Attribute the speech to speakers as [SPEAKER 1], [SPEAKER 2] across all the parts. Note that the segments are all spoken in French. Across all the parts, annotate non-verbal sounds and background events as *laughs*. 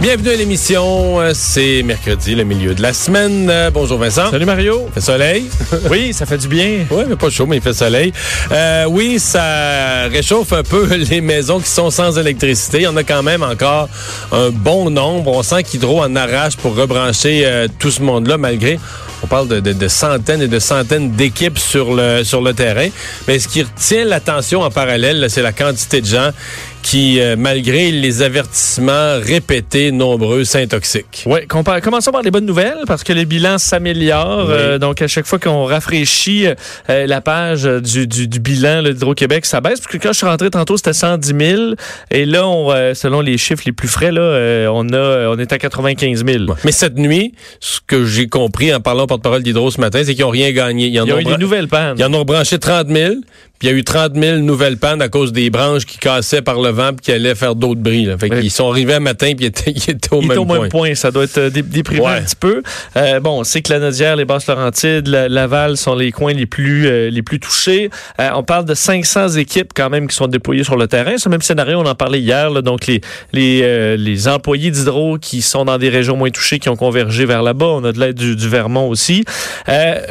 [SPEAKER 1] Bienvenue à l'émission. Euh, C'est mercredi, le milieu de la semaine. Euh, bonjour Vincent.
[SPEAKER 2] Salut Mario.
[SPEAKER 1] Il fait soleil. *laughs*
[SPEAKER 2] Oui, ça fait du bien.
[SPEAKER 1] Oui, mais pas chaud, mais il fait soleil. Euh, oui, ça réchauffe un peu *laughs* les maisons qui sont sans électricité. Il y en a quand même encore un bon nombre. On sent qu'Hydro en arrache pour rebrancher euh, tout ce monde-là, malgré... On parle de, de- de centaines et de centaines d'équipes sur le, sur le terrain. Mais ce qui retient l'attention en parallèle, c'est la quantité de gens qui, euh, malgré les avertissements répétés, nombreux, s'intoxiquent.
[SPEAKER 2] Oui, commençons par les bonnes nouvelles parce que les bilans s'améliorent.
[SPEAKER 1] Oui.
[SPEAKER 2] Euh, donc, à chaque fois qu'on rafraîchit euh, la page du, du, du bilan d'Hydro-Québec, ça baisse. Parce que quand je suis rentré tantôt, c'était 110 000. Et là, on, euh, selon les chiffres les plus frais, là, on, a, on est à 95 000.
[SPEAKER 1] Mais cette nuit, ce que j'ai compris en parlant au porte-parole d'Hydro ce matin, c'est qu'ils n'ont rien gagné. Ils en
[SPEAKER 2] Il y a
[SPEAKER 1] ont
[SPEAKER 2] eu des nouvelles pannes.
[SPEAKER 1] Ils en ont rebranché 30 000, puis il y a eu 30 000 nouvelles pannes à cause des branches qui cassaient par le vent puis faire d'autres bris. Là. Fait
[SPEAKER 2] Ouais.
[SPEAKER 1] qu'ils sont arrivés un matin puis ils étaient, *laughs* ils étaient au
[SPEAKER 2] Il est
[SPEAKER 1] même
[SPEAKER 2] au
[SPEAKER 1] point.
[SPEAKER 2] même point. Ça doit être euh, dé- déprimant
[SPEAKER 1] Ouais.
[SPEAKER 2] un petit peu. Euh, bon, on sait que la Nodière, les Basses-Laurentides, la- Laval sont les coins les plus euh, les plus touchés. Euh, on parle de 500 équipes quand même qui sont déployées sur le terrain. Ce même scénario, on en parlait hier. là. donc les les, les employés d'Hydro qui sont dans des régions moins touchées qui ont convergé vers là-bas. On a de l'aide du, du Vermont aussi.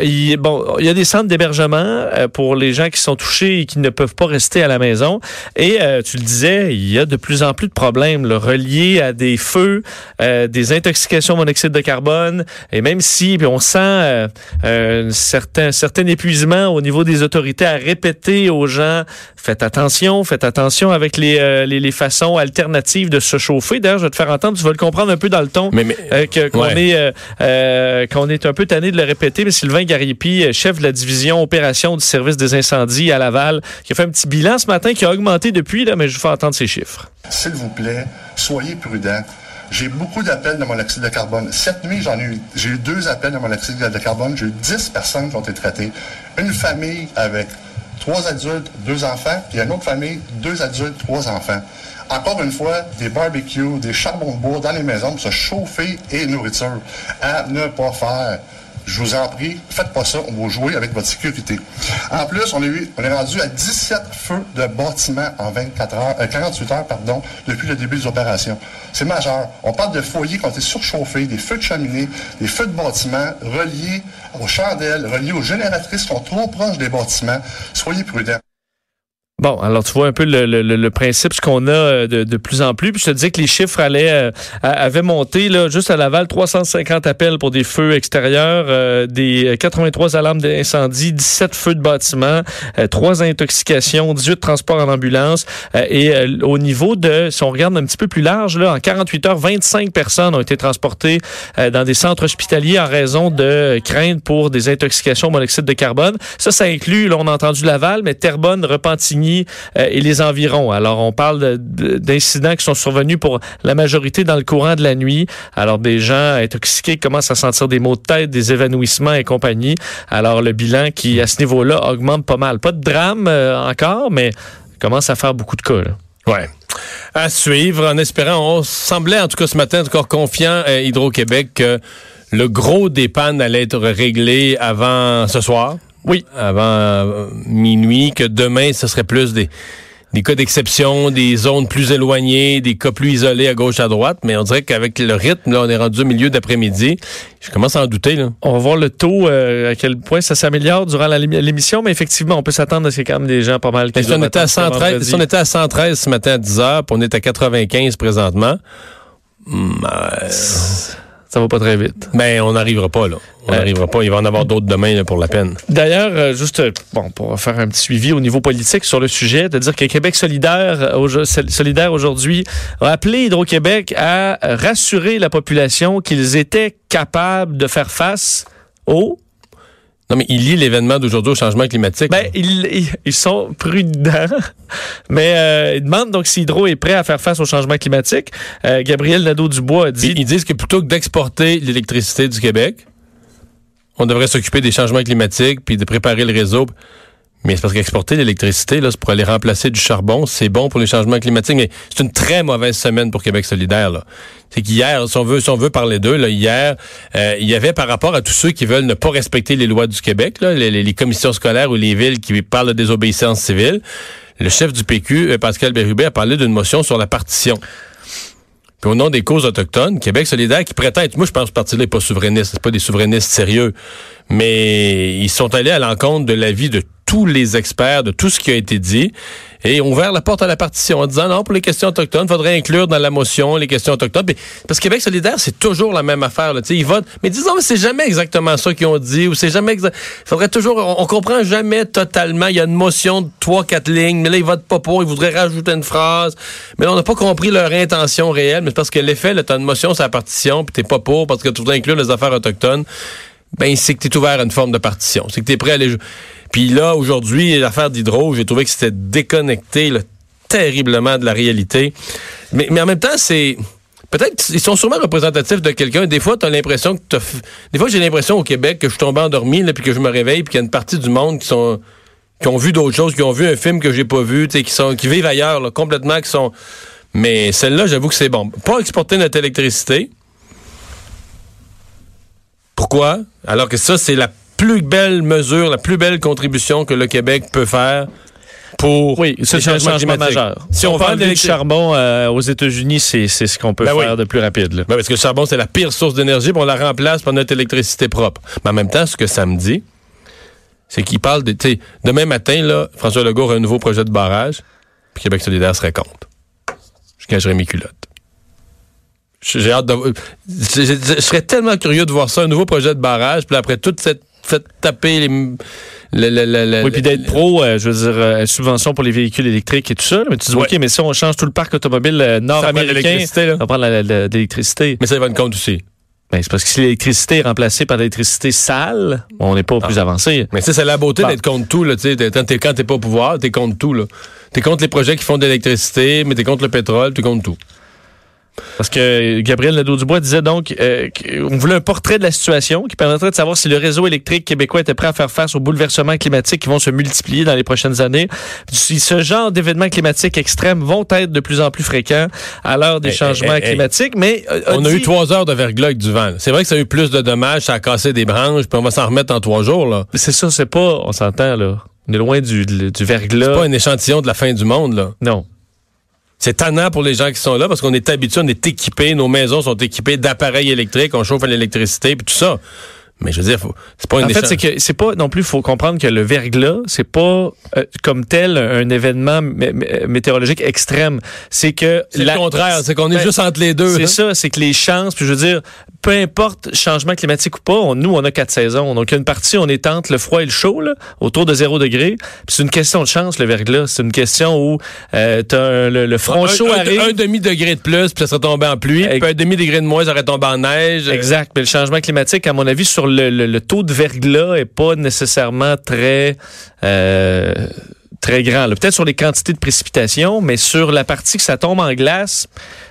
[SPEAKER 2] Il, bon, il y a des centres d'hébergement pour les gens qui sont touchés et qui ne peuvent pas rester à la maison. Et tu le disais, il y a de plus en plus de problèmes là, reliés à des feux, euh, des intoxications au monoxyde de carbone. Et même si puis on sent euh, un certain, certain épuisement au niveau des autorités à répéter aux gens, faites attention, faites attention avec les, euh, les, les façons alternatives de se chauffer. D'ailleurs, je vais te faire entendre, tu vas le comprendre un peu dans le ton.
[SPEAKER 1] Mais, mais
[SPEAKER 2] que- qu'on
[SPEAKER 1] Ouais.
[SPEAKER 2] est qu'on est un peu tanné de le répéter, mais Sylvain Gariepi, chef de la division opération du service des incendies à Laval, qui a fait un petit bilan ce matin qui a augmenté depuis, là, mais je vous fais
[SPEAKER 3] S'il vous plaît, soyez prudents. J'ai beaucoup d'appels de monoxyde de carbone. Cette nuit, j'en ai eu, j'ai eu deux appels de monoxyde de carbone. J'ai eu 10 personnes qui ont été traitées. Une famille avec trois adultes, deux enfants, puis une autre famille, deux adultes, trois enfants. Encore une fois, des barbecues, des charbons de bois dans les maisons pour se chauffer et nourriture. À ne pas faire. Je vous en prie, faites pas ça, on va jouer avec votre sécurité. En plus, on, est rendu à 17 feux de bâtiments en 24 heures, euh, 48 heures pardon, depuis le début des opérations. C'est majeur. On parle de foyers qui ont été surchauffés, des feux de cheminée, des feux de bâtiments reliés aux chandelles, reliés aux génératrices qui sont trop proches des bâtiments. Soyez prudents.
[SPEAKER 2] Bon, alors tu vois un peu le, le- le- principe, ce qu'on a euh, de, de plus en plus. Puis je te disais que les chiffres allaient, euh, avaient monté là, juste à Laval, 350 appels pour des feux extérieurs, euh, des 83 alarmes d'incendie, 17 feux de bâtiment, euh, 3 intoxications, 18 transports en ambulance. Euh, et euh, au niveau de, si on regarde un petit peu plus large, là, en 48 heures, 25 personnes ont été transportées euh, dans des centres hospitaliers en raison de craintes pour des intoxications au monoxyde de carbone. Ça, ça inclut, là, on a entendu Laval, mais Terrebonne, Repentigny euh, et les environs. Alors, on parle de- de- d'incidents qui sont survenus pour la majorité dans le courant de la nuit. Alors, des gens intoxiqués commencent à sentir des maux de tête, des évanouissements et compagnie. Alors, le bilan qui, à ce niveau-là, augmente pas mal. Pas de drame euh, encore, mais commence à faire beaucoup de cas. là.
[SPEAKER 1] Ouais. À suivre, en espérant, on semblait en tout cas ce matin encore confiant à Hydro-Québec que le gros des pannes allait être réglé avant ce soir.
[SPEAKER 2] Oui.
[SPEAKER 1] Avant euh, minuit, que demain, ce serait plus des, des cas d'exception, des zones plus éloignées, des cas plus isolés à gauche, à droite. Mais on dirait qu'avec le rythme, là, on est rendu au milieu d'après-midi. Je commence à en douter, là.
[SPEAKER 2] On va voir le taux, euh, à quel point ça s'améliore durant l'émission, mais effectivement, on peut s'attendre à ce qu'il y ait quand même des gens pas mal
[SPEAKER 1] si on, était à
[SPEAKER 2] attendre jusqu'à
[SPEAKER 1] 113,
[SPEAKER 2] vendredi.
[SPEAKER 1] si on était à 113 ce matin à 10 heures, puis on est à 95 présentement, hmm, euh,
[SPEAKER 2] Ça va pas très vite.
[SPEAKER 1] ben, on n'arrivera pas, là. On
[SPEAKER 2] Euh,
[SPEAKER 1] n'arrivera pas. Il va en avoir d'autres demain, là, pour la peine.
[SPEAKER 2] D'ailleurs, euh, juste euh, bon pour faire un petit suivi au niveau politique sur le sujet, de dire que Québec solidaire, au- solidaire aujourd'hui a appelé Hydro-Québec à rassurer la population qu'ils étaient capables de faire face au
[SPEAKER 1] Non, mais il lie l'événement d'aujourd'hui au changement climatique.
[SPEAKER 2] Ben, ils, ils- ils sont prudents, *laughs* mais euh, ils demandent donc si Hydro est prêt à faire face au changement climatique. Euh, Gabriel Nadeau-Dubois a dit...
[SPEAKER 1] Puis ils disent que plutôt que d'exporter l'électricité du Québec, on devrait s'occuper des changements climatiques puis de préparer le réseau. Mais c'est parce qu'exporter l'électricité, là, c'est pour aller remplacer du charbon, c'est bon pour les changements climatiques, mais c'est une très mauvaise semaine pour Québec solidaire. là. C'est qu'hier, si on veut, si on veut parler d'eux, là, hier, euh, il y avait par rapport à tous ceux qui veulent ne pas respecter les lois du Québec, les commissions scolaires ou les villes qui parlent de désobéissance civile, le chef du PQ, euh, Pascal Bérubé, a parlé d'une motion sur la partition. Au nom des causes autochtones, Québec solidaire qui prétend être, moi je pense que ce parti-là n'est pas souverainiste, c'est pas des souverainistes sérieux, mais ils sont allés à l'encontre de l'avis de tous les experts, de tout ce qui a été dit, et ont ouvert la porte à la partition en disant non, pour les questions autochtones, il faudrait inclure dans la motion les questions autochtones. Parce que Québec solidaire, c'est toujours la même affaire. Ils votent, mais disons, mais c'est jamais exactement ça qu'ils ont dit, ou c'est jamais exa- faudrait toujours, on, on comprend jamais totalement, il y a une motion de trois, quatre lignes, mais là, ils votent pas pour, ils voudraient rajouter une phrase, mais là, on n'a pas compris leur intention réelle, mais parce que l'effet, là, t'as une motion sur la partition, puis t'es pas pour, parce que tu voudrais inclure les affaires autochtones, ben c'est que tu es ouvert à une forme de partition. C'est que tu es prêt à aller. Puis là, aujourd'hui, l'affaire d'Hydro, j'ai trouvé que c'était déconnecté terriblement de la réalité. Mais, mais en même temps, c'est. Peut-être ils sont sûrement représentatifs de quelqu'un. Des fois, tu as l'impression que t'as Des fois, j'ai l'impression au Québec que je suis tombé endormi, là, puis que je me réveille, puis qu'il y a une partie du monde qui sont qui ont vu d'autres choses, qui ont vu un film que j'ai pas vu, qui sont qui vivent ailleurs, complètement, qui sont. Mais celle-là, j'avoue que c'est bon. Pas exporter notre électricité. Pourquoi? Alors que ça, c'est la plus belle mesure, la plus belle contribution que le Québec peut faire pour
[SPEAKER 2] Oui, c'est un changement majeur.
[SPEAKER 1] Si on
[SPEAKER 2] on parle du charbon euh, aux États-Unis, c'est c'est ce qu'on peut
[SPEAKER 1] Ben oui.
[SPEAKER 2] faire de plus rapide. là.
[SPEAKER 1] Ben, parce que le charbon, c'est la pire source d'énergie, on la remplace par notre électricité propre. Mais en même temps, ce que ça me dit, c'est qu'il parle de. tu sais, Demain matin, là, François Legault aura un nouveau projet de barrage, puis Québec solidaire serait contre. Je cacherai mes culottes. J'ai hâte de. Je, je- je serais tellement curieux de voir ça, un nouveau projet de barrage, puis après toute cette. Fait taper les. le- le-
[SPEAKER 2] Oui, puis d'être pro, euh, je veux dire, euh, subvention pour les véhicules électriques et tout ça. Mais tu dis,
[SPEAKER 1] Ouais.
[SPEAKER 2] OK, mais si on change tout le parc automobile euh,
[SPEAKER 1] prend
[SPEAKER 2] nord-américain, on va prendre la- la- de l'électricité.
[SPEAKER 1] Mais ça va une compte aussi.
[SPEAKER 2] Ben, c'est parce que si l'électricité est remplacée par l'électricité sale, on n'est pas plus avancé.
[SPEAKER 1] Mais ça, c'est la beauté
[SPEAKER 2] Bon.
[SPEAKER 1] d'être contre tout. Là, tu sais. T'es- t'es- quand t'es pas au pouvoir, t'es contre tout. Là. T'es contre les projets qui font de l'électricité, mais t'es contre le pétrole, t'es contre tout.
[SPEAKER 2] Parce que Gabriel Nadeau-Dubois disait donc euh, qu'on voulait un portrait de la situation qui permettrait de savoir si le réseau électrique québécois était prêt à faire face aux bouleversements climatiques qui vont se multiplier dans les prochaines années. Si ce genre d'événements climatiques extrêmes vont être de plus en plus fréquents à l'heure des
[SPEAKER 1] Hey,
[SPEAKER 2] changements
[SPEAKER 1] hey, hey, hey.
[SPEAKER 2] climatiques, mais euh,
[SPEAKER 1] On a eu trois heures de verglas avec du vent. C'est vrai que ça a eu plus de dommages, ça a cassé des branches, puis on va s'en remettre en trois jours. là.
[SPEAKER 2] C'est ça, c'est pas, on s'entend là. On est loin du, du verglas.
[SPEAKER 1] C'est pas un échantillon de la fin du monde. là.
[SPEAKER 2] Non.
[SPEAKER 1] C'est tannant pour les gens qui sont là parce qu'on est habitué, on est équipé, nos maisons sont équipées d'appareils électriques, on chauffe à l'électricité, puis tout ça. Mais je veux dire, faut- c'est pas un
[SPEAKER 2] En fait, c'est que c'est pas non plus. faut comprendre que le verglas, c'est pas euh, comme tel un événement mé- mé- météorologique extrême. C'est que
[SPEAKER 1] C'est le contraire, c'est qu'on est
[SPEAKER 2] Ben,
[SPEAKER 1] juste entre les deux.
[SPEAKER 2] C'est ça, c'est que les chances, puis je veux dire, peu importe changement climatique ou pas, on- nous, on a quatre saisons. Donc, il y a une partie, on est entre le froid et le chaud, là, autour de zéro degré. Puis c'est une question de chance, le verglas. C'est une question où euh, t'as un- le, le front
[SPEAKER 1] un,
[SPEAKER 2] chaud
[SPEAKER 1] un-
[SPEAKER 2] arrive.
[SPEAKER 1] un demi-degré de plus, puis ça serait tombé en pluie. Puis un demi-degré de moins, ça aurait tombé en neige.
[SPEAKER 2] Exact. Mais le changement climatique, à mon avis, sur le, taux de verglas est pas nécessairement très euh, très grand. Peut-être sur les quantités de précipitations, mais sur la partie que ça tombe en glace,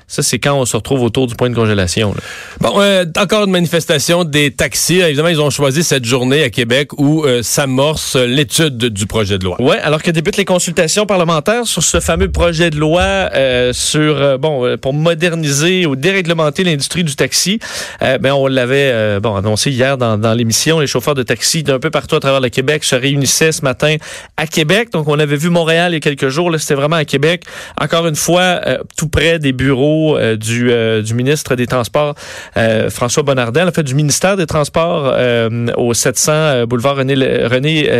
[SPEAKER 2] ça c'est quand on se retrouve autour du point de congélation. là.
[SPEAKER 1] Bon, euh, encore une manifestation des taxis. Évidemment, ils ont choisi cette journée à Québec où euh, s'amorce l'étude du projet de loi.
[SPEAKER 2] Ouais, alors que débutent les consultations parlementaires sur ce fameux projet de loi euh, sur euh, bon euh, pour moderniser ou déréglementer l'industrie du taxi. Euh, ben on l'avait euh, bon annoncé hier dans, dans l'émission. Les chauffeurs de taxi d'un peu partout à travers le Québec se réunissaient ce matin à Québec. Donc on avait vu Montréal il y a quelques jours. Là, c'était vraiment à Québec. Encore une fois, euh, tout près des bureaux euh, du euh, du ministre des Transports euh, François Bonnardel, en fait du ministère des Transports au 700 euh, boulevard René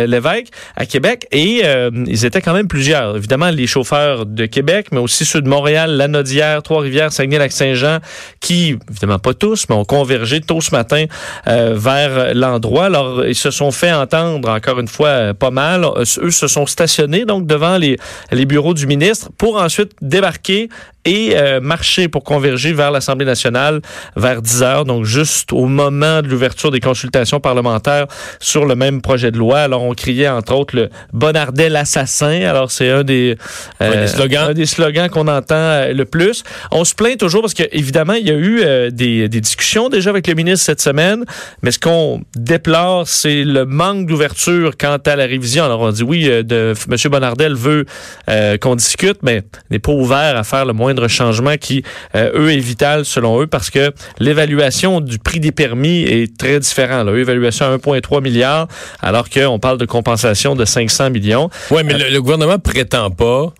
[SPEAKER 2] Lévesque à Québec et ils étaient quand même plusieurs. Évidemment, les chauffeurs de Québec, mais aussi ceux de Montréal, Lanaudière, Trois-Rivières, Saguenay-Lac-Saint-Jean, qui, évidemment pas tous, mais ont convergé tôt ce matin vers l'endroit. Alors, ils se sont fait entendre, encore une fois, pas mal. Eux se sont stationnés donc devant les bureaux du ministre pour ensuite débarquer et euh, marcher pour converger vers l'Assemblée nationale vers 10 heures, donc juste au moment de l'ouverture des consultations parlementaires sur le même projet de loi. Alors, on criait entre autres le Bonardel assassin. Alors, c'est un des,
[SPEAKER 1] des slogans.
[SPEAKER 2] un des slogans qu'on entend euh, le plus. On se plaint toujours parce que évidemment, il y a eu euh, des, des discussions déjà avec le ministre cette semaine, mais ce qu'on déplore, c'est le manque d'ouverture quant à la révision. Alors, on dit oui, euh, de, M. Bonardel veut euh, qu'on discute, mais n'est pas ouvert à faire le moindre changement qui, euh, eux, est vital selon eux parce que l'évaluation du prix des permis est très différente. Là. Eux, Évaluation à 1,3 milliard, alors qu'on parle de compensation de 500 millions.
[SPEAKER 1] Oui, mais le, le gouvernement prétend pas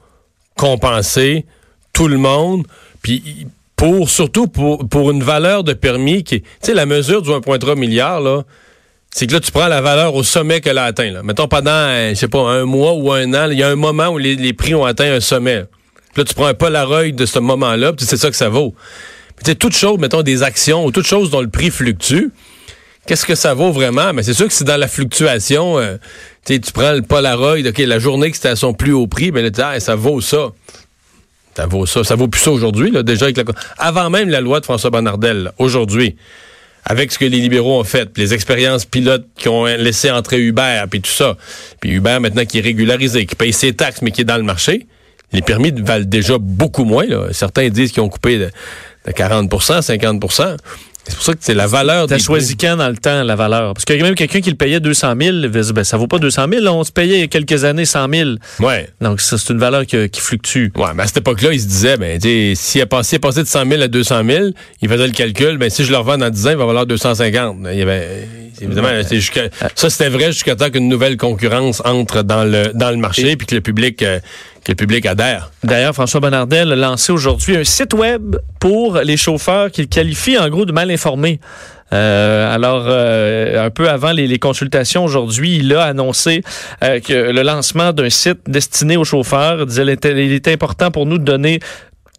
[SPEAKER 1] compenser tout le monde, puis pour surtout pour, pour une valeur de permis qui, tu sais, la mesure du 1,3 milliard là, c'est que là tu prends la valeur au sommet qu'elle a atteint. Là. Mettons pendant, euh, je sais pas, un mois ou un an, il y a un moment où les, les prix ont atteint un sommet. Là tu prends un Polaroid de ce moment-là, puis c'est ça que ça vaut. Puis tu sais, toute chose, mettons des actions ou toute chose dont le prix fluctue. Qu'est-ce que ça vaut vraiment? Mais c'est sûr que c'est dans la fluctuation. euh, tu prends le Polaroid, OK, la journée que c'était à son plus haut prix, mais là, ah, ça vaut ça. Ça vaut ça. Ça vaut plus ça aujourd'hui, là, déjà avec la... Avant même la loi de François Bonnardel, aujourd'hui, avec ce que les libéraux ont fait, les expériences pilotes qui ont laissé entrer Uber, puis tout ça. Puis Uber, maintenant, qui est régularisé, qui paye ses taxes, mais qui est dans le marché, les permis valent déjà beaucoup moins. Là. Certains disent qu'ils ont coupé de, de 40% 50% C'est pour ça que c'est la valeur
[SPEAKER 2] T'as choisi quand dans le temps la valeur? Parce qu'il y a même quelqu'un qui le payait 200 000, il va se dire, ben, ça vaut pas 200 000, là, on se payait il y a quelques années 100 000.
[SPEAKER 1] Ouais.
[SPEAKER 2] Donc ça, c'est une valeur qui, qui fluctue.
[SPEAKER 1] Ouais, mais à cette époque-là, il se disait, ben, s'il est passé, passé de 100 000 à 200 000, il faisait le calcul, ben, si je le revends dans 10 ans, il va valoir 250. Il y avait, évidemment, c'est jusqu'à- ça, c'était vrai jusqu'à temps qu'une nouvelle concurrence entre dans le, dans le marché, puis que le public, euh, que le public adhère.
[SPEAKER 2] D'ailleurs, François Bonnardel a lancé aujourd'hui un site web pour les chauffeurs qu'il qualifie en gros de mal informés. Euh, alors, euh, un peu avant les, consultations aujourd'hui, il a annoncé euh, que le lancement d'un site destiné aux chauffeurs, disait, il était important pour nous de donner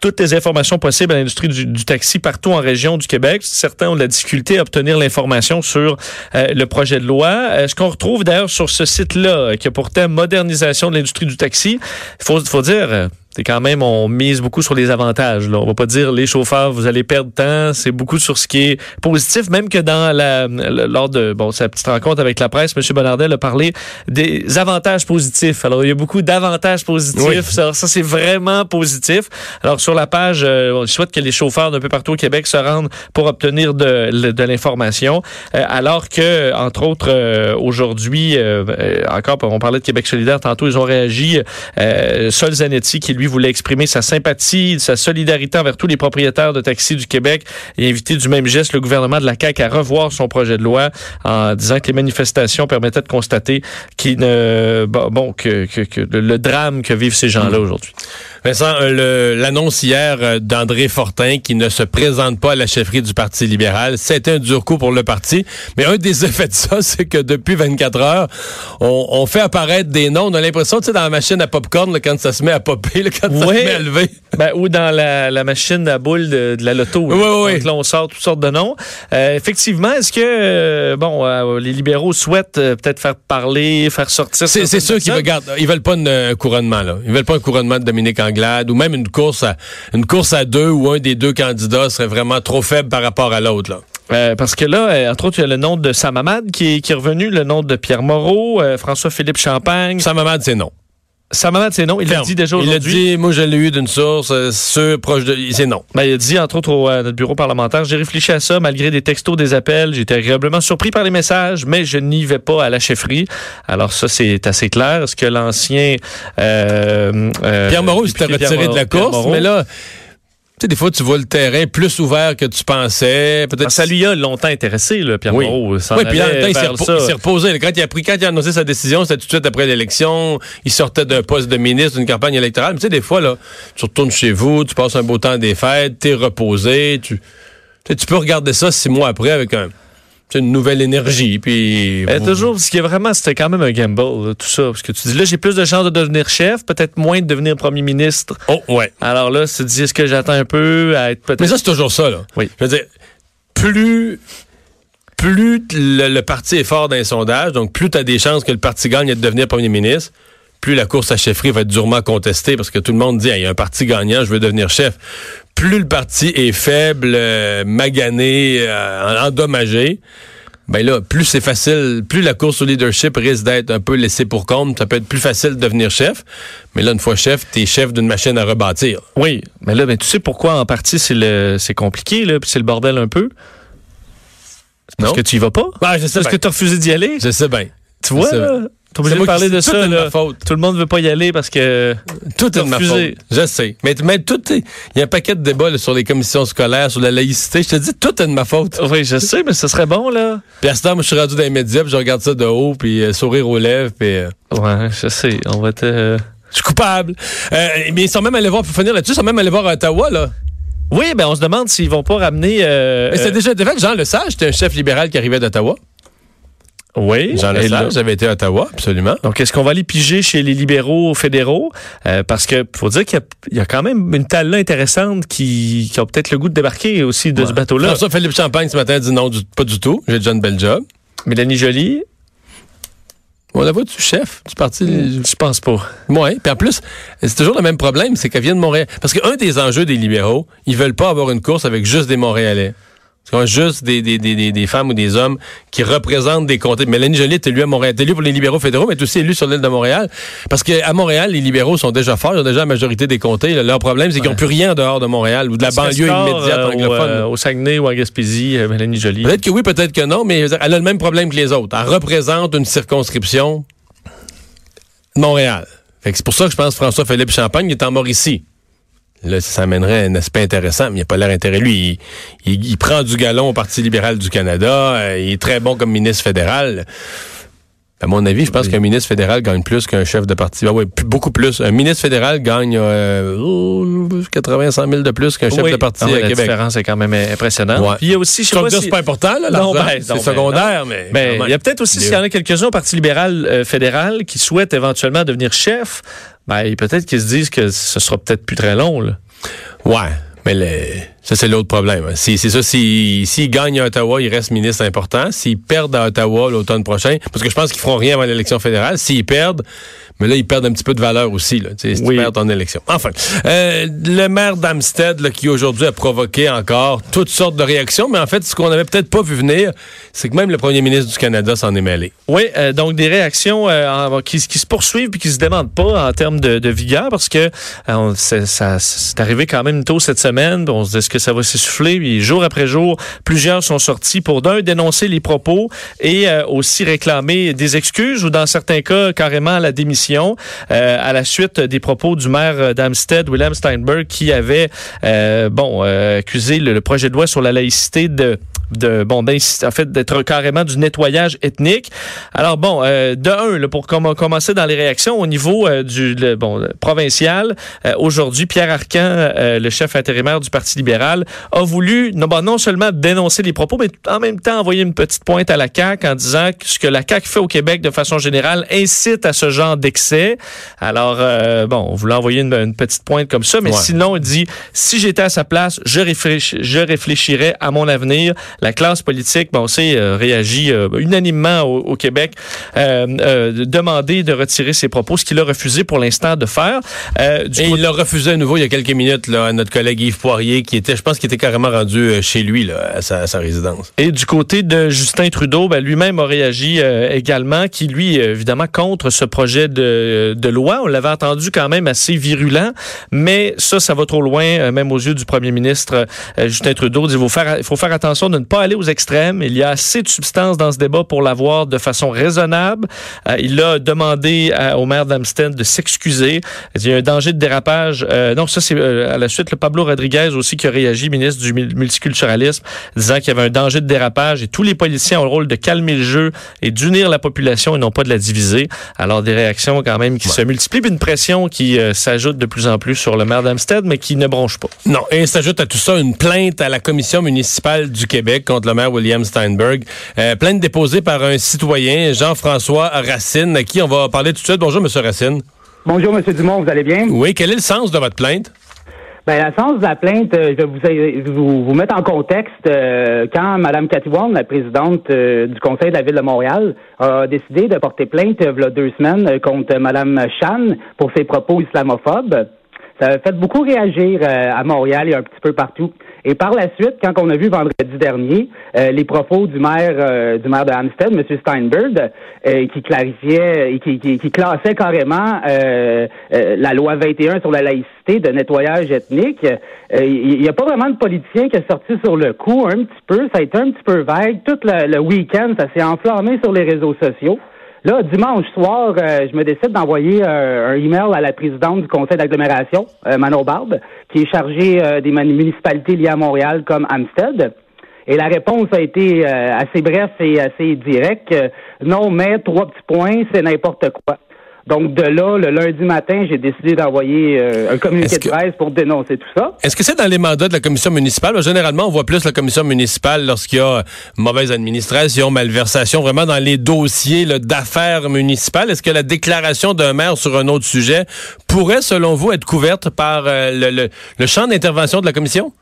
[SPEAKER 2] toutes les informations possibles à l'industrie du, taxi partout en région du Québec. Certains ont de la difficulté à obtenir l'information sur euh, le projet de loi. Euh, ce qu'on retrouve d'ailleurs sur ce site-là, euh, qui a pour thème modernisation de l'industrie du taxi, faut dire... c'est quand même, on mise beaucoup sur les avantages. Là. On va pas dire les chauffeurs, vous allez perdre temps. C'est beaucoup sur ce qui est positif, même que dans la, lors de bon sa petite rencontre avec la presse, M. Bonnardel a parlé des avantages positifs. Alors il y a beaucoup d'avantages positifs.
[SPEAKER 1] Oui.
[SPEAKER 2] Ça, ça, c'est vraiment positif. Alors sur la page, euh, on souhaite que les chauffeurs d'un peu partout au Québec se rendent pour obtenir de, de l'information. Euh, alors que, entre autres, euh, aujourd'hui, euh, euh, encore, on parlait de Québec solidaire tantôt, ils ont réagi. Euh, Sol Zanetti, qui lui voulait exprimer sa sympathie, sa solidarité envers tous les propriétaires de taxis du Québec et inviter du même geste le gouvernement de la CAQ à revoir son projet de loi en disant que les manifestations permettaient de constater qu'il ne, bon, que, que, que le, le drame que vivent ces gens-là aujourd'hui.
[SPEAKER 1] Vincent, euh, l'annonce hier euh, d'André Fortin qui ne se présente pas à la chefferie du Parti libéral, c'était un dur coup pour le parti. Mais un des *laughs* effets de ça, c'est que depuis 24 heures, on, on fait apparaître des noms. On a l'impression, tu sais, dans la machine à popcorn, là, quand ça se met à popper, là, quand ça se met à lever. *laughs*
[SPEAKER 2] Ben, ou dans la, la machine à boules de, de la loto. là.
[SPEAKER 1] Oui, oui, oui.
[SPEAKER 2] Donc là, on sort toutes sortes de noms. Euh, effectivement, est-ce que euh, bon, euh, les libéraux souhaitent peut-être faire parler, faire sortir
[SPEAKER 1] C'est sûr qu'ils regardent. Ils veulent pas un couronnement, là. Ils veulent pas un couronnement de Dominique Anglade ou même une course à une course à deux où un des deux candidats serait vraiment trop faible par rapport à l'autre, là.
[SPEAKER 2] Euh, parce que là, euh, entre autres, il y a le nom de Sam Hamad qui est, qui est revenu, le nom de Pierre Moreau, euh, François-Philippe Champagne.
[SPEAKER 1] Sam Hamad, c'est non.
[SPEAKER 2] Sam Hamad, c'est non. Il l'a dit déjà
[SPEAKER 1] Il a
[SPEAKER 2] aujourd'hui.
[SPEAKER 1] dit, moi je l'ai eu d'une source, euh, sûr, proche de. C'est non.
[SPEAKER 2] Ben, il a dit, entre autres, au, à notre bureau parlementaire, j'ai réfléchi à ça, malgré des textos, des appels. J'étais agréablement surpris par les messages, mais je n'y vais pas à la chefferie. Alors ça, c'est assez clair. Est-ce que l'ancien... euh, euh,
[SPEAKER 1] Pierre Moreau s'était
[SPEAKER 2] député
[SPEAKER 1] retiré de la course,
[SPEAKER 2] Moreau,
[SPEAKER 1] mais là, tu sais, des fois, tu vois le terrain plus ouvert que tu pensais. Peut-être.
[SPEAKER 2] ça lui a longtemps intéressé, là, Pierre
[SPEAKER 1] Oui.
[SPEAKER 2] Moreau.
[SPEAKER 1] Oui, puis
[SPEAKER 2] allait
[SPEAKER 1] même temps, il s'est
[SPEAKER 2] vers
[SPEAKER 1] repo-
[SPEAKER 2] ça.
[SPEAKER 1] il s'est reposé. Quand il a pris, quand il a annoncé sa décision, c'était tout de suite après l'élection. Il sortait d'un poste de ministre, d'une campagne électorale. Mais tu sais, des fois, là, tu retournes chez vous, tu passes un beau temps des fêtes, t'es reposé, tu, tu peux regarder ça six mois après avec un, sais, une nouvelle énergie. Puis,
[SPEAKER 2] Euh, toujours, parce que vraiment, c'était quand même un gamble, là, tout ça. Parce que tu dis, là, j'ai plus de chances de devenir chef, peut-être moins de devenir premier ministre.
[SPEAKER 1] Oh, ouais.
[SPEAKER 2] Alors là, tu te dis, est-ce que j'attends un peu à être peut-être...
[SPEAKER 1] Mais ça, c'est toujours ça, là.
[SPEAKER 2] Oui.
[SPEAKER 1] Je veux dire, plus, plus le, le parti est fort dans les sondages, donc plus tu as des chances que le parti gagne de devenir premier ministre, plus la course à chefferie va être durement contestée parce que tout le monde dit, il y a un parti gagnant, je veux devenir chef. Plus le parti est faible, euh, magané, euh, endommagé, ben là, plus c'est facile, plus la course au leadership risque d'être un peu laissée pour compte, ça peut être plus facile de devenir chef. Mais là, une fois chef, t'es chef d'une machine à rebâtir.
[SPEAKER 2] Oui, mais là, ben, tu sais pourquoi en partie c'est le c'est compliqué, là, puis c'est le bordel un peu? Parce
[SPEAKER 1] Non?
[SPEAKER 2] que tu y vas pas?
[SPEAKER 1] Ah, je sais
[SPEAKER 2] Parce que tu as refusé d'y aller?
[SPEAKER 1] Je sais bien.
[SPEAKER 2] Tu vois, là? T'es obligé
[SPEAKER 1] C'est
[SPEAKER 2] de parler de
[SPEAKER 1] tout
[SPEAKER 2] ça, là. Tout le monde veut pas y aller parce que...
[SPEAKER 1] Tout est de ma faute. Je sais. Mais, mais tout est, il y a un paquet de débats là, sur les commissions scolaires, sur la laïcité. Je te dis, tout est de ma faute.
[SPEAKER 2] Oui, je sais, mais ce serait bon, là.
[SPEAKER 1] Puis à ce temps, moi, je suis rendu dans les médias, puis je regarde ça de haut, puis euh, sourire aux lèvres, puis euh,
[SPEAKER 2] Ouais, je sais. On va te...
[SPEAKER 1] je suis coupable. Euh, mais ils sont même allés voir, pour finir là-dessus, ils sont même allés voir à Ottawa, là.
[SPEAKER 2] Oui, ben on se demande s'ils vont pas ramener... euh,
[SPEAKER 1] Mais
[SPEAKER 2] euh,
[SPEAKER 1] c'était déjà été fait. Jean Lesage, c'était un chef libéral qui arrivait d'Ottawa.
[SPEAKER 2] Oui.
[SPEAKER 1] Jean Lesage avait été à Ottawa, absolument.
[SPEAKER 2] Donc, est-ce qu'on va aller piger chez les libéraux fédéraux? Euh, parce que faut dire qu'il y a- il y, a quand même une talle là intéressante qui, qui a peut-être le goût de débarquer aussi de ce bateau-là.
[SPEAKER 1] François-Philippe Champagne, ce matin, dit non, du- pas du tout. J'ai déjà une belle job.
[SPEAKER 2] Mélanie Joly,
[SPEAKER 1] On la voit du chef du parti?
[SPEAKER 2] je pense pas.
[SPEAKER 1] Oui, puis en plus, c'est toujours le même problème, c'est qu'elle vient de Montréal. Parce qu'un des enjeux des libéraux, ils veulent pas avoir une course avec juste des Montréalais. C'est juste des, des, des, des, des femmes ou des hommes qui représentent des comtés. Mélanie Joly est élue à Montréal. Elle est élue pour les libéraux fédéraux, mais elle est aussi élue sur l'île de Montréal. Parce qu'à Montréal, les libéraux sont déjà forts, ils ont déjà la majorité des comtés. Leur problème, c'est qu'ils n'ont plus rien en dehors de Montréal ou de la banlieue immédiate
[SPEAKER 2] euh,
[SPEAKER 1] anglophone.
[SPEAKER 2] Au, euh, au Saguenay ou en Gaspésie, euh, Mélanie Joly.
[SPEAKER 1] Peut-être que oui, peut-être que non, mais elle a le même problème que les autres. Elle représente une circonscription de Montréal. C'est pour ça que je pense que François-Philippe Champagne est en Mauricie. Là, ça amènerait un aspect intéressant, mais il n'a pas l'air intérêt. Lui, il, il- il prend du galon au Parti libéral du Canada. euh, il est très bon comme ministre fédéral. À mon avis, je pense qu'un ministre fédéral gagne plus qu'un chef de parti. Ah ouais, plus- beaucoup plus. Un ministre fédéral gagne euh, oh, 80, 100 000 de plus qu'un chef
[SPEAKER 2] Oui.
[SPEAKER 1] de parti
[SPEAKER 2] Ah oui,
[SPEAKER 1] à
[SPEAKER 2] la
[SPEAKER 1] Québec.
[SPEAKER 2] différence est quand même impressionnante.
[SPEAKER 1] Ouais.
[SPEAKER 2] Puis il y a aussi, je sais pas
[SPEAKER 1] dire
[SPEAKER 2] si...
[SPEAKER 1] c'est pas important, là,
[SPEAKER 2] Non, ben,
[SPEAKER 1] c'est
[SPEAKER 2] ben,
[SPEAKER 1] secondaire, mais.
[SPEAKER 2] Ben, il y a peut-être aussi, s'il y en a quelques-uns au Parti libéral euh, fédéral qui souhaitent éventuellement devenir chef, ben, peut-être qu'ils se disent que ce sera peut-être plus très long. Là.
[SPEAKER 1] Ouais, mais le- ça, c'est l'autre problème. Si- C'est ça, s'ils si, gagnent à Ottawa, ils restent ministres importants. S'ils perdent à Ottawa l'automne prochain, parce que je pense qu'ils feront rien avant l'élection fédérale, s'ils perdent, mais là, ils perdent un petit peu de valeur aussi, là, si
[SPEAKER 2] Oui.
[SPEAKER 1] tu perds ton élection. Enfin, euh, le maire d'Amstead, qui aujourd'hui a provoqué encore toutes sortes de réactions, mais en fait, ce qu'on avait peut-être pas vu venir, c'est que même le premier ministre du Canada s'en est mêlé.
[SPEAKER 2] Oui, euh, donc des réactions euh, qui, qui se poursuivent puis qui se demandent pas en termes de, de vigueur parce que c'est ça- c'est arrivé quand même tôt cette semaine. On se dit est-ce que ça va s'essouffler? Puis jour après jour, plusieurs sont sortis pour d'un dénoncer les propos et aussi réclamer des excuses ou dans certains cas carrément la démission euh, à la suite des propos du maire d'Amstead, William Steinberg, qui avait euh, bon euh, accusé le projet de loi sur la laïcité de de bon en fait d'être carrément du nettoyage ethnique. Alors bon, euh, de un là, pour comm- commencer dans les réactions au niveau euh, du le- bon provincial, euh, aujourd'hui Pierre Arcan, euh, le chef intérimaire du Parti libéral, a voulu non, bon, non seulement dénoncer les propos, mais en même temps envoyer une petite pointe à la CAQ en disant que ce que la CAQ fait au Québec de façon générale incite à ce genre d'excès. Alors euh, bon, on voulait envoyer une, une petite pointe comme ça, mais
[SPEAKER 1] Ouais.
[SPEAKER 2] sinon il dit si j'étais à sa place, je, réfléch- je réfléchirais à mon avenir. La classe politique, bon, on sait, euh, réagit euh, unanimement au, au Québec, euh, euh, de demander de retirer ses propos, ce qu'il a refusé pour l'instant de faire. Euh, du
[SPEAKER 1] Et il l'a refusé à nouveau il y a quelques minutes là, à notre collègue Yves Poirier, qui était, je pense, qui était carrément rendu chez lui, là, à sa, à sa résidence.
[SPEAKER 2] Et du côté de Justin Trudeau, ben, lui-même a réagi euh, également, qui lui, évidemment, contre ce projet de, de loi. On l'avait entendu quand même assez virulent, mais ça, ça va trop loin, même aux yeux du premier ministre Justin Trudeau. Il faut faire, faut faire attention de ne pas aller aux extrêmes. Il y a assez de substance dans ce débat pour l'avoir de façon raisonnable. Euh, il a demandé à- au maire d'Amstead de s'excuser. Il y a un danger de dérapage. Euh, non, ça, c'est euh, à la suite le Pablo Rodriguez aussi qui a réagi, ministre du mul- multiculturalisme, disant qu'il y avait un danger de dérapage et tous les policiers ont le rôle de calmer le jeu et d'unir la population et non pas de la diviser. Alors, des réactions quand même qui se multiplient, puis une pression qui euh, s'ajoute de plus en plus sur le maire d'Amstead, mais qui ne bronche pas.
[SPEAKER 1] Non, et s'ajoute à tout ça une plainte à la commission municipale du Québec contre le maire William Steinberg. Euh, plainte déposée par un citoyen, Jean-François Racine, à qui on va parler tout de suite. Bonjour, Monsieur Racine.
[SPEAKER 4] Bonjour, M. Dumont, vous allez bien?
[SPEAKER 1] Oui, quel est le sens de votre plainte?
[SPEAKER 4] Ben, la sens de la plainte, euh, je vais vous, vous, vous mettre en contexte. euh, quand Mme Cathy Wong, la présidente euh, du Conseil de la Ville de Montréal, a décidé de porter plainte il y a deux semaines contre Mme Chan pour ses propos islamophobes, ça a fait beaucoup réagir euh, à Montréal et un petit peu partout. Et par la suite, quand on a vu vendredi dernier euh, les propos du maire euh, du maire de Hampstead, M. Steinberg, euh, qui clarifiait et qui, qui, qui classait carrément euh, euh, la loi 21 sur la laïcité de nettoyage ethnique, euh, il n'y a pas vraiment de politicien qui est sorti sur le coup un petit peu. Ça a été un petit peu vague. Tout le, le week-end, ça s'est enflammé sur les réseaux sociaux. Là, dimanche soir, euh, je me décide d'envoyer euh, un email à la présidente du conseil d'agglomération, euh, Manon Barbe, qui est chargée euh, des municipalités liées à Montréal comme Amstead. Et la réponse a été euh, assez bref et assez directe. Euh, non, mais trois petits points, c'est n'importe quoi. Donc de là, le lundi matin, j'ai décidé d'envoyer euh, un communiqué de presse pour dénoncer tout ça.
[SPEAKER 1] Est-ce que c'est dans les mandats de la commission municipale? Généralement, on voit plus la commission municipale lorsqu'il y a mauvaise administration, malversation, vraiment dans les dossiers d'affaires municipales. Est-ce que la déclaration d'un maire sur un autre sujet pourrait, selon vous, être couverte par euh, le, le- le champ d'intervention de la commission?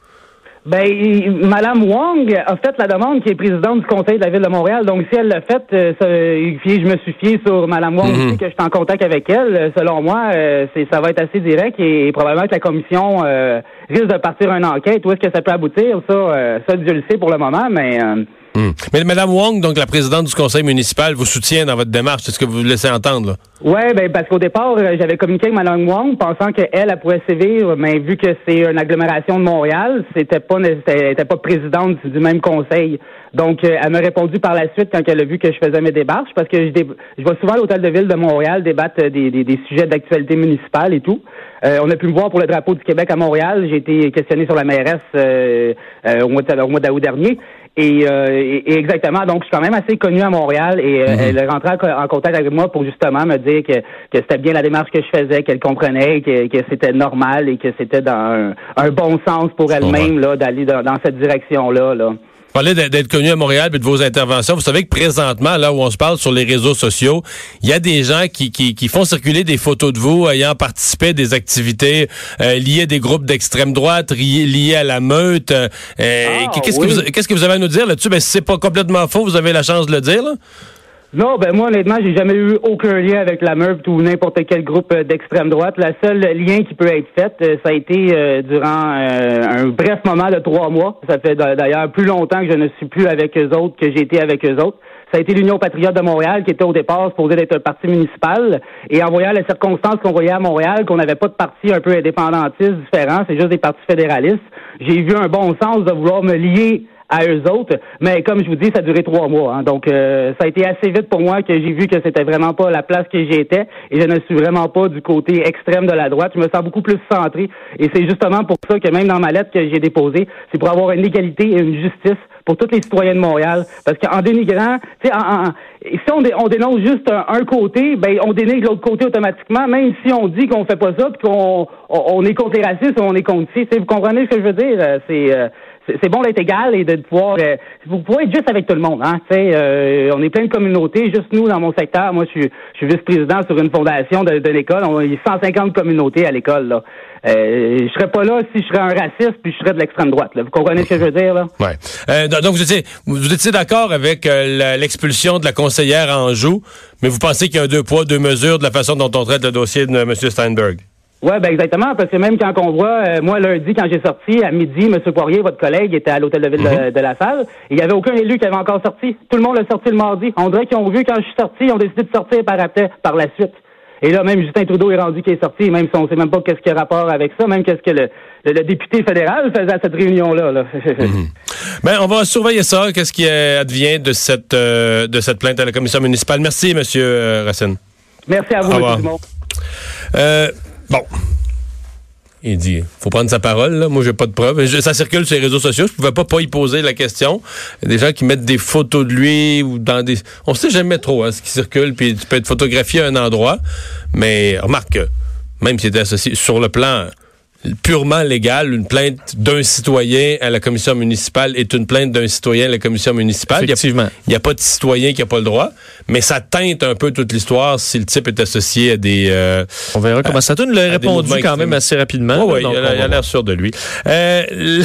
[SPEAKER 4] Ben, Madame Wong a fait la demande qui est présidente du conseil de la ville de Montréal. Donc, si elle l'a fait, euh, ça, je me suis fié sur Madame Wong aussi, que je suis en contact avec elle. Euh, Selon moi, euh, c'est, ça va être assez direct et, probablement que la commission euh, risque de partir une enquête. Où est-ce que ça peut aboutir? Ça, euh, ça Dieu le sait pour le moment, mais...
[SPEAKER 1] Hmm. Mais Mme Wong, donc la présidente du conseil municipal, vous soutient dans votre démarche. C'est ce que vous laissez entendre.
[SPEAKER 4] Ouais, ben parce qu'au départ, euh, j'avais communiqué avec Mme Wong pensant qu'elle, elle pourrait sévir, mais vu que c'est une agglomération de Montréal, c'était pas elle pas présidente du même conseil. Donc, euh, elle m'a répondu par la suite quand elle a vu que je faisais mes démarches, parce que je, dé- je vais souvent à l'hôtel de ville de Montréal débattre euh, des, des, sujets d'actualité municipale et tout. On a pu me voir pour le drapeau du Québec à Montréal. J'ai été questionné sur la mairesse au mois d'août dernier. Et, euh, et- et exactement, donc je suis quand même assez connu à Montréal et euh, elle est rentrée en, en contact avec moi pour justement me dire que, que c'était bien la démarche que je faisais, qu'elle comprenait, que, que c'était normal et que c'était dans un, un bon sens pour elle-même là d'aller dans, dans cette direction-là. Là.
[SPEAKER 1] Vous parlez d'être connu à Montréal et de vos interventions. Vous savez que présentement, là où on se parle sur les réseaux sociaux, il y a des gens qui, qui, qui font circuler des photos de vous ayant participé à des activités euh, liées à des groupes d'extrême droite, liées, liées à la meute. Euh,
[SPEAKER 4] Ah,
[SPEAKER 1] Qu'est-ce
[SPEAKER 4] oui.
[SPEAKER 1] que vous qu'est-ce que vous avez à nous dire là-dessus? Ben, si c'est pas complètement faux, vous avez la chance de le dire. Là?
[SPEAKER 4] Non, ben moi honnêtement, j'ai jamais eu aucun lien avec la meurtre ou n'importe quel groupe euh, d'extrême droite. La seule lien qui peut être fait, euh, ça a été euh, durant euh, un bref moment de trois mois. Ça fait d'a- d'ailleurs plus longtemps que je ne suis plus avec eux autres que j'ai été avec eux autres. Ça a été l'Union patriote de Montréal qui était au départ supposée d'être un parti municipal. Et en voyant les circonstances qu'on voyait à Montréal, qu'on n'avait pas de parti un peu indépendantiste différent, c'est juste des partis fédéralistes, j'ai vu un bon sens de vouloir me lier à eux autres. Mais comme je vous dis, ça a duré trois mois. hein. Donc, euh, ça a été assez vite pour moi que j'ai vu que c'était vraiment pas la place que j'étais et je ne suis vraiment pas du côté extrême de la droite. Je me sens beaucoup plus centré. Et c'est justement pour ça que même dans ma lettre que j'ai déposée, c'est pour avoir une égalité et une justice pour tous les citoyens de Montréal. Parce qu'en dénigrant, tu sais, en- en- si on, dé- on dénonce juste un, côté, ben on dénigre l'autre côté automatiquement, même si on dit qu'on fait pas ça, puis qu'on on, est contre les racistes on est contre ci. Vous comprenez ce que je veux dire? Euh, C'est euh, c'est bon d'être égal et de pouvoir euh, vous pouvez être juste avec tout le monde hein euh, on est plein de communautés juste nous dans mon secteur moi je suis je suis vice-président sur une fondation de, de l'école on a 150 communautés à l'école là euh, je serais pas là si je serais un raciste puis je serais de l'extrême droite là. vous comprenez ce que je veux dire là?
[SPEAKER 1] Ouais. Euh, donc, vous étiez, vous étiez d'accord avec euh, l'expulsion de la conseillère Anjou, mais vous pensez qu'il y a un deux poids, deux mesures de la façon dont on traite le dossier de M. Steinberg?
[SPEAKER 4] Ouais, ben exactement, parce que même quand on voit, euh, moi lundi, quand j'ai sorti, à midi, M. Poirier, votre collègue, était à l'hôtel de ville de, de la salle, il y avait aucun élu qui avait encore sorti. Tout le monde l'a sorti le mardi. On dirait qu'ils ont vu quand je suis sorti, ils ont décidé de sortir par après, par la suite. Et là, même Justin Trudeau est rendu qui est sorti, même si on sait même pas qu'est-ce qui a rapport avec ça, même qu'est-ce que le, le, le député fédéral faisait à cette réunion-là. Là. *laughs*
[SPEAKER 1] Ben, on va surveiller ça. Qu'est-ce qui euh, advient de cette, euh, de cette plainte à la commission municipale? Merci, M. Racine.
[SPEAKER 4] Merci à vous. M. Dumont.
[SPEAKER 1] Euh, bon. Il dit, faut prendre sa parole. Là. Moi, j'ai pas de preuves. Ça circule sur les réseaux sociaux. Je pouvais pas pas y poser la question. Des gens qui mettent des photos de lui ou dans des. On sait jamais trop hein, ce qui circule. Puis tu peux être photographié à un endroit, mais remarque que même s'il était associé sur le plan purement légal. Une plainte d'un citoyen à la commission municipale est une plainte d'un citoyen à la commission municipale.
[SPEAKER 2] Effectivement.
[SPEAKER 1] Il n'y a, pas de citoyen qui n'a pas le droit, mais ça teinte un peu toute l'histoire si le type est associé à des... euh,
[SPEAKER 2] On verra comment ça tourne. Il a répondu quand même assez rapidement.
[SPEAKER 1] Il a, l'air sûr de lui. Euh, le-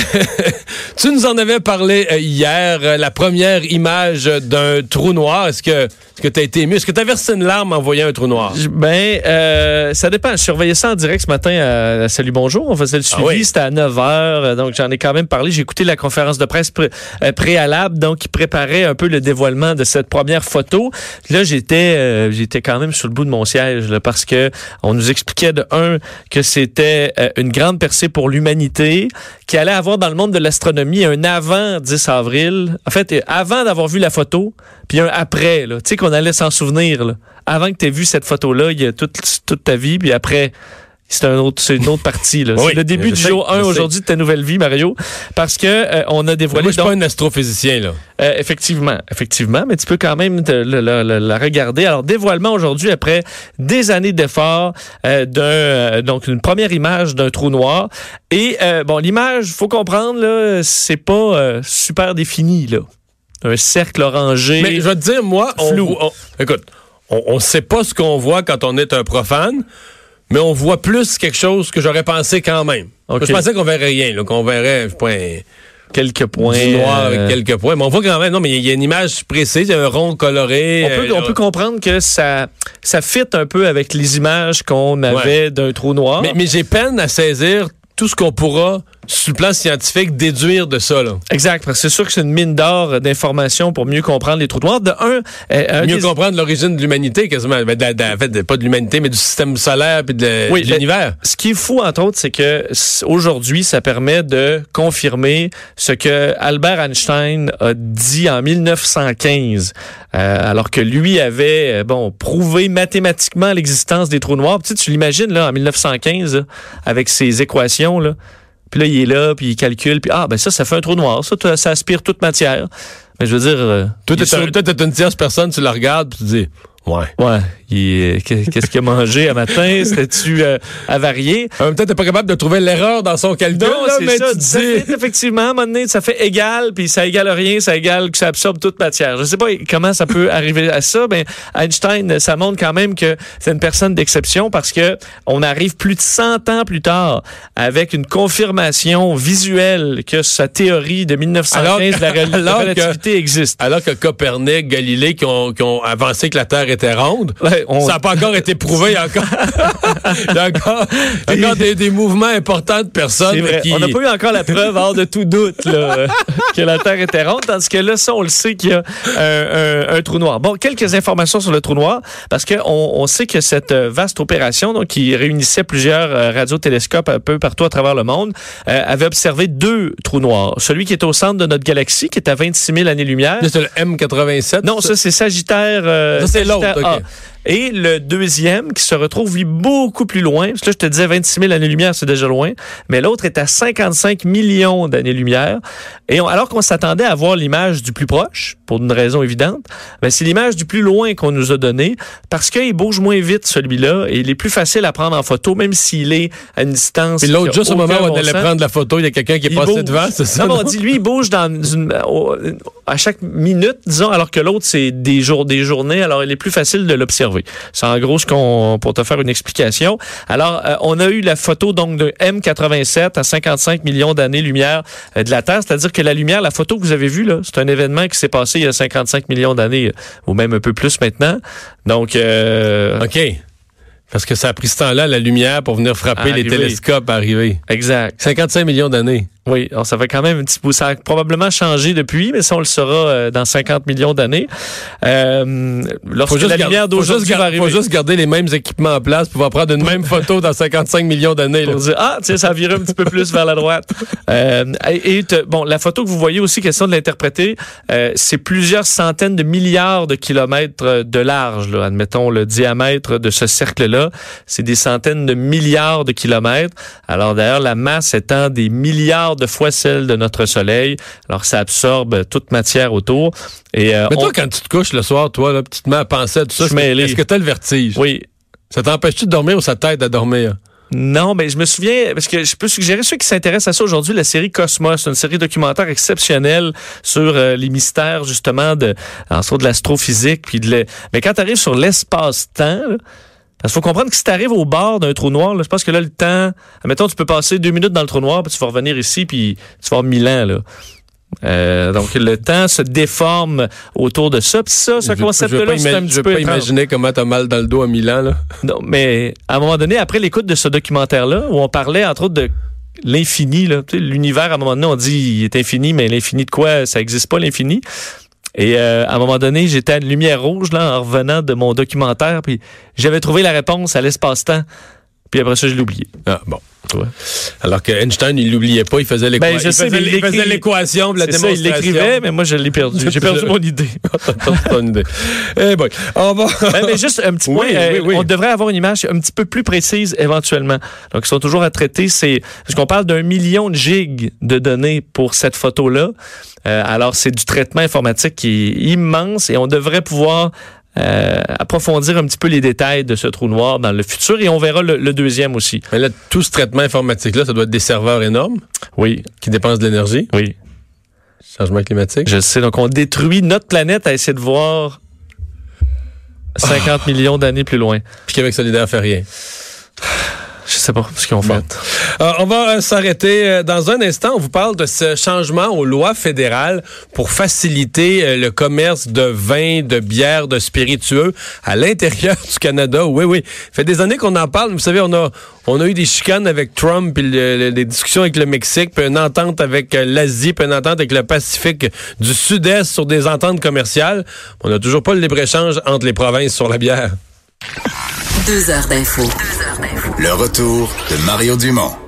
[SPEAKER 1] *laughs* tu nous en avais parlé euh, hier, la première image d'un trou noir. Est-ce que est-ce que tu as été ému? Est-ce que tu as versé une larme en voyant un trou noir?
[SPEAKER 2] Ben, euh, ça dépend. Je surveillais ça en direct ce matin à, à Salut Bonjour. On faisait le suivi.
[SPEAKER 1] oui.
[SPEAKER 2] C'était à 9 h. Donc, j'en ai quand même parlé. J'ai écouté la conférence de presse pré- euh, préalable. Donc, qui préparait un peu le dévoilement de cette première photo. Là, j'étais, euh, j'étais quand même sur le bout de mon siège, là, parce que on nous expliquait de un que c'était euh, une grande percée pour l'humanité, qui allait avoir dans le monde de l'astronomie un avant 10 avril. En fait, euh, avant d'avoir vu la photo, puis un après, là. Tu sais qu'on allait s'en souvenir, là. Avant que tu aies vu cette photo-là, il y a toute, toute ta vie, puis après, c'est un autre, c'est une autre partie, là. *laughs*
[SPEAKER 1] Oui,
[SPEAKER 2] c'est le début du
[SPEAKER 1] sais,
[SPEAKER 2] jour
[SPEAKER 1] je
[SPEAKER 2] 1
[SPEAKER 1] sais.
[SPEAKER 2] aujourd'hui de ta nouvelle vie, Mario, parce que euh, on a dévoilé...
[SPEAKER 1] Moi, je suis pas un astrophysicien, là.
[SPEAKER 2] euh, effectivement, effectivement, mais tu peux quand même te- la, la- la- la regarder. Alors, dévoilement aujourd'hui après des années d'efforts euh, d'un euh, donc une première image d'un trou noir. Et bon, l'image, faut comprendre là, c'est pas super défini là. Un cercle orangé.
[SPEAKER 1] Mais je vais te dire, moi, on,
[SPEAKER 2] Flou.
[SPEAKER 1] on- écoute, on ne sait pas ce qu'on voit quand on est un profane, mais on voit plus quelque chose que j'aurais pensé quand même. Je pensais qu'on verrait rien, qu'on verrait un-
[SPEAKER 2] quelques points.
[SPEAKER 1] du noir
[SPEAKER 2] euh,
[SPEAKER 1] quelques points. Mais on voit quand même, non, mais il y a une image précise, il y a un rond coloré.
[SPEAKER 2] on peut,
[SPEAKER 1] euh,
[SPEAKER 2] on peut comprendre que ça, ça fit un peu avec les images qu'on avait d'un trou noir.
[SPEAKER 1] Mais, mais j'ai peine à saisir tout ce qu'on pourra, sur le plan scientifique, déduire de ça. Là.
[SPEAKER 2] Exact, parce que c'est sûr que c'est une mine d'or d'informations pour mieux comprendre les trous noirs. De un, euh, un
[SPEAKER 1] Mieux
[SPEAKER 2] des-
[SPEAKER 1] comprendre l'origine de l'humanité, quasiment. Ben, de de en fait, pas de l'humanité, mais du système solaire puis de,
[SPEAKER 2] Oui,
[SPEAKER 1] de l'univers.
[SPEAKER 2] Ce qui est fou, entre autres, c'est que aujourd'hui, ça permet de confirmer ce que Albert Einstein a dit en 1915, euh, alors que lui avait, euh, bon, prouvé mathématiquement l'existence des trous noirs. Tu, sais, tu l'imagines, là, en 1915, là, avec ses équations, là. Puis là, il est là, puis il calcule, puis ah, ben ça, ça fait un trou noir. Ça, ça aspire toute matière. Mais je veux dire... euh,
[SPEAKER 1] t'es toi, t'es une tierce personne, tu la regardes, puis tu dis, ouais.
[SPEAKER 2] Ouais. Euh, qu'est- Qu'est-ce qu'il a mangé à matin? C'était-tu euh, avarié?
[SPEAKER 1] En même temps, t'es pas capable de trouver l'erreur dans son calcul,
[SPEAKER 2] Non,
[SPEAKER 1] là, mais
[SPEAKER 2] ça.
[SPEAKER 1] tu
[SPEAKER 2] Ça
[SPEAKER 1] dis...
[SPEAKER 2] fait, effectivement, à un moment donné, ça fait égal, puis ça égale rien, ça égale que ça absorbe toute matière. Je sais pas comment ça peut arriver à ça, mais Einstein, ça montre quand même que c'est une personne d'exception parce que on arrive plus de 100 ans plus tard avec une confirmation visuelle que sa théorie de 1915
[SPEAKER 1] Alors-
[SPEAKER 2] de la, rel-
[SPEAKER 1] alors
[SPEAKER 2] la
[SPEAKER 1] que-
[SPEAKER 2] relativité existe.
[SPEAKER 1] Alors que Copernic, Galilée, qui ont, qui ont avancé que la Terre était ronde,
[SPEAKER 2] Ouais, on-
[SPEAKER 1] ça n'a pas encore été prouvé. Il y a encore, *laughs* il y a encore, il y a encore des, des mouvements importants de personnes
[SPEAKER 2] vrai.
[SPEAKER 1] qui...
[SPEAKER 2] On n'a pas eu encore la preuve hors de tout doute là, euh, *laughs* que la Terre était ronde, tandis que là, ça, on le sait qu'il y a un, un- un trou noir. Bon, quelques informations sur le trou noir, parce qu'on on sait que cette euh, vaste opération, donc, qui réunissait plusieurs euh, radiotélescopes un peu partout à travers le monde, euh, avait observé deux trous noirs. Celui qui est au centre de notre galaxie, qui est à 26 000 années-lumière.
[SPEAKER 1] C'est le M87.
[SPEAKER 2] Non, ça, c'est Sagittaire. euh,
[SPEAKER 1] Ça, c'est l'autre.
[SPEAKER 2] Et le deuxième, qui se retrouve, lui, beaucoup plus loin. Parce que là, je te disais 26 000 années-lumière, c'est déjà loin. Mais l'autre est à 55 millions d'années-lumière. Et on- alors qu'on s'attendait à voir l'image du plus proche, pour une raison évidente, ben, c'est l'image du plus loin qu'on nous a donné parce qu'il bouge moins vite, celui-là, et il est plus facile à prendre en photo, même s'il est à une distance.
[SPEAKER 1] Puis l'autre, juste au moment où on allait
[SPEAKER 2] sens.
[SPEAKER 1] prendre la photo, il y a quelqu'un qui est passé
[SPEAKER 2] bouge.
[SPEAKER 1] devant, c'est ça?
[SPEAKER 2] Non, mais on
[SPEAKER 1] non?
[SPEAKER 2] dit, lui, il bouge dans une, au- à chaque minute, disons, alors que l'autre, c'est des jours, des journées, alors il est plus facile de l'observer. C'est en gros ce qu'on, pour te faire une explication. Alors, euh, on a eu la photo, donc, de M87 à 55 millions d'années-lumière euh, de la Terre. C'est-à-dire que la lumière, la photo que vous avez vue, là, c'est un événement qui s'est passé il y a 55 millions d'années, euh, ou même un peu plus maintenant. Donc, euh,
[SPEAKER 1] OK. Parce que ça a pris ce temps-là, la lumière, pour venir frapper les télescopes à arriver.
[SPEAKER 2] exact.
[SPEAKER 1] 55 millions d'années.
[SPEAKER 2] Oui, alors ça fait quand même un petit bout. Ça a probablement changé depuis, mais ça, on le saura euh, dans 50 millions d'années. Euh, lorsque la lumière d'aujourd'hui va arriver.
[SPEAKER 1] faut juste garder les mêmes équipements en place pour pouvoir prendre une même photo dans 55 millions d'années.
[SPEAKER 2] pour dire ah tiens ça vire un petit peu plus vers la droite Euh, et te- bon la photo que vous voyez aussi question de l'interpréter euh, c'est plusieurs centaines de milliards de kilomètres euh, de large là, admettons le diamètre de ce cercle là c'est des centaines de milliards de kilomètres alors d'ailleurs la masse étant des milliards de fois celle de notre soleil alors ça absorbe toute matière autour et euh,
[SPEAKER 1] Mais toi,
[SPEAKER 2] on-
[SPEAKER 1] quand tu te couches le soir, toi, là, puis tu te mets à penser à tout ça, est-ce que tu as le vertige?
[SPEAKER 2] oui
[SPEAKER 1] Ça t'empêche-tu de dormir ou ça t'aide à dormir?
[SPEAKER 2] Non, mais je me souviens, parce que je peux suggérer ceux qui s'intéressent à ça aujourd'hui, la série Cosmos, une série documentaire exceptionnelle sur euh, les mystères, justement, de, en de l'astrophysique. Puis de le... Mais quand tu arrives sur l'espace-temps, parce qu'il faut comprendre que si tu arrives au bord d'un trou noir, là, je pense que là, le temps, admettons, tu peux passer deux minutes dans le trou noir, puis tu vas revenir ici, puis tu vas avoir mille ans, là. Euh, donc le temps se déforme autour de ça. Puis ça, ce concept-là, c'est un petit peu.
[SPEAKER 1] Je peux pas imaginer comment t'as mal dans le dos à Milan. Là.
[SPEAKER 2] Non, mais à un moment donné, après l'écoute de ce documentaire-là, où on parlait entre autres de l'infini, l'univers, à un moment donné, on dit il est infini, mais l'infini de quoi? Ça n'existe pas l'infini. Et euh, à un moment donné, j'étais à une lumière rouge là en revenant de mon documentaire, puis j'avais trouvé la réponse à l'espace-temps. Puis après ça, je l'ai oublié.
[SPEAKER 1] Ah, bon. Ouais. Alors que Einstein, il l'oubliait pas, il faisait l'équation.
[SPEAKER 2] Ben, sais,
[SPEAKER 1] il, faisait l'équation, la démonstration.
[SPEAKER 2] Ça, il l'écrivait, mais moi, je l'ai perdu. *laughs* J'ai perdu mon idée. *laughs*
[SPEAKER 1] ton idée. Eh. On va... *laughs*
[SPEAKER 2] ben, mais juste un petit point.
[SPEAKER 1] Oui, oui, oui.
[SPEAKER 2] On devrait avoir une image un petit peu plus précise éventuellement. Donc, ils sont toujours à traiter. C'est parce qu'on parle d'un million de gigs de données pour cette photo-là. Euh, alors, c'est du traitement informatique qui est immense et on devrait pouvoir euh, approfondir un petit peu les détails de ce trou noir dans le futur et on verra le, le deuxième aussi.
[SPEAKER 1] Mais là, tout ce traitement informatique-là, ça doit être des serveurs énormes.
[SPEAKER 2] Oui.
[SPEAKER 1] Qui dépensent de l'énergie.
[SPEAKER 2] Oui.
[SPEAKER 1] Changement climatique.
[SPEAKER 2] Je sais. Donc, on détruit notre planète à essayer de voir 50 oh. millions d'années plus loin.
[SPEAKER 1] Puis qu'avec Solidaire fait rien. *sighs*
[SPEAKER 2] Je sais pas ce qu'ils ont fait.
[SPEAKER 1] Euh, on va euh, s'arrêter euh, dans un instant. On vous parle de ce changement aux lois fédérales pour faciliter le commerce de vin, de bière, de spiritueux à l'intérieur *laughs* du Canada. Oui, oui. Fait des années qu'on en parle. Vous savez, on a on a eu des chicanes avec Trump, puis des discussions avec le Mexique, puis une entente avec l'Asie, puis une entente avec le Pacifique du Sud-Est sur des ententes commerciales. On n'a toujours pas le libre-échange entre les provinces sur la bière.
[SPEAKER 5] Deux heures d'info.
[SPEAKER 6] Le retour de Mario Dumont.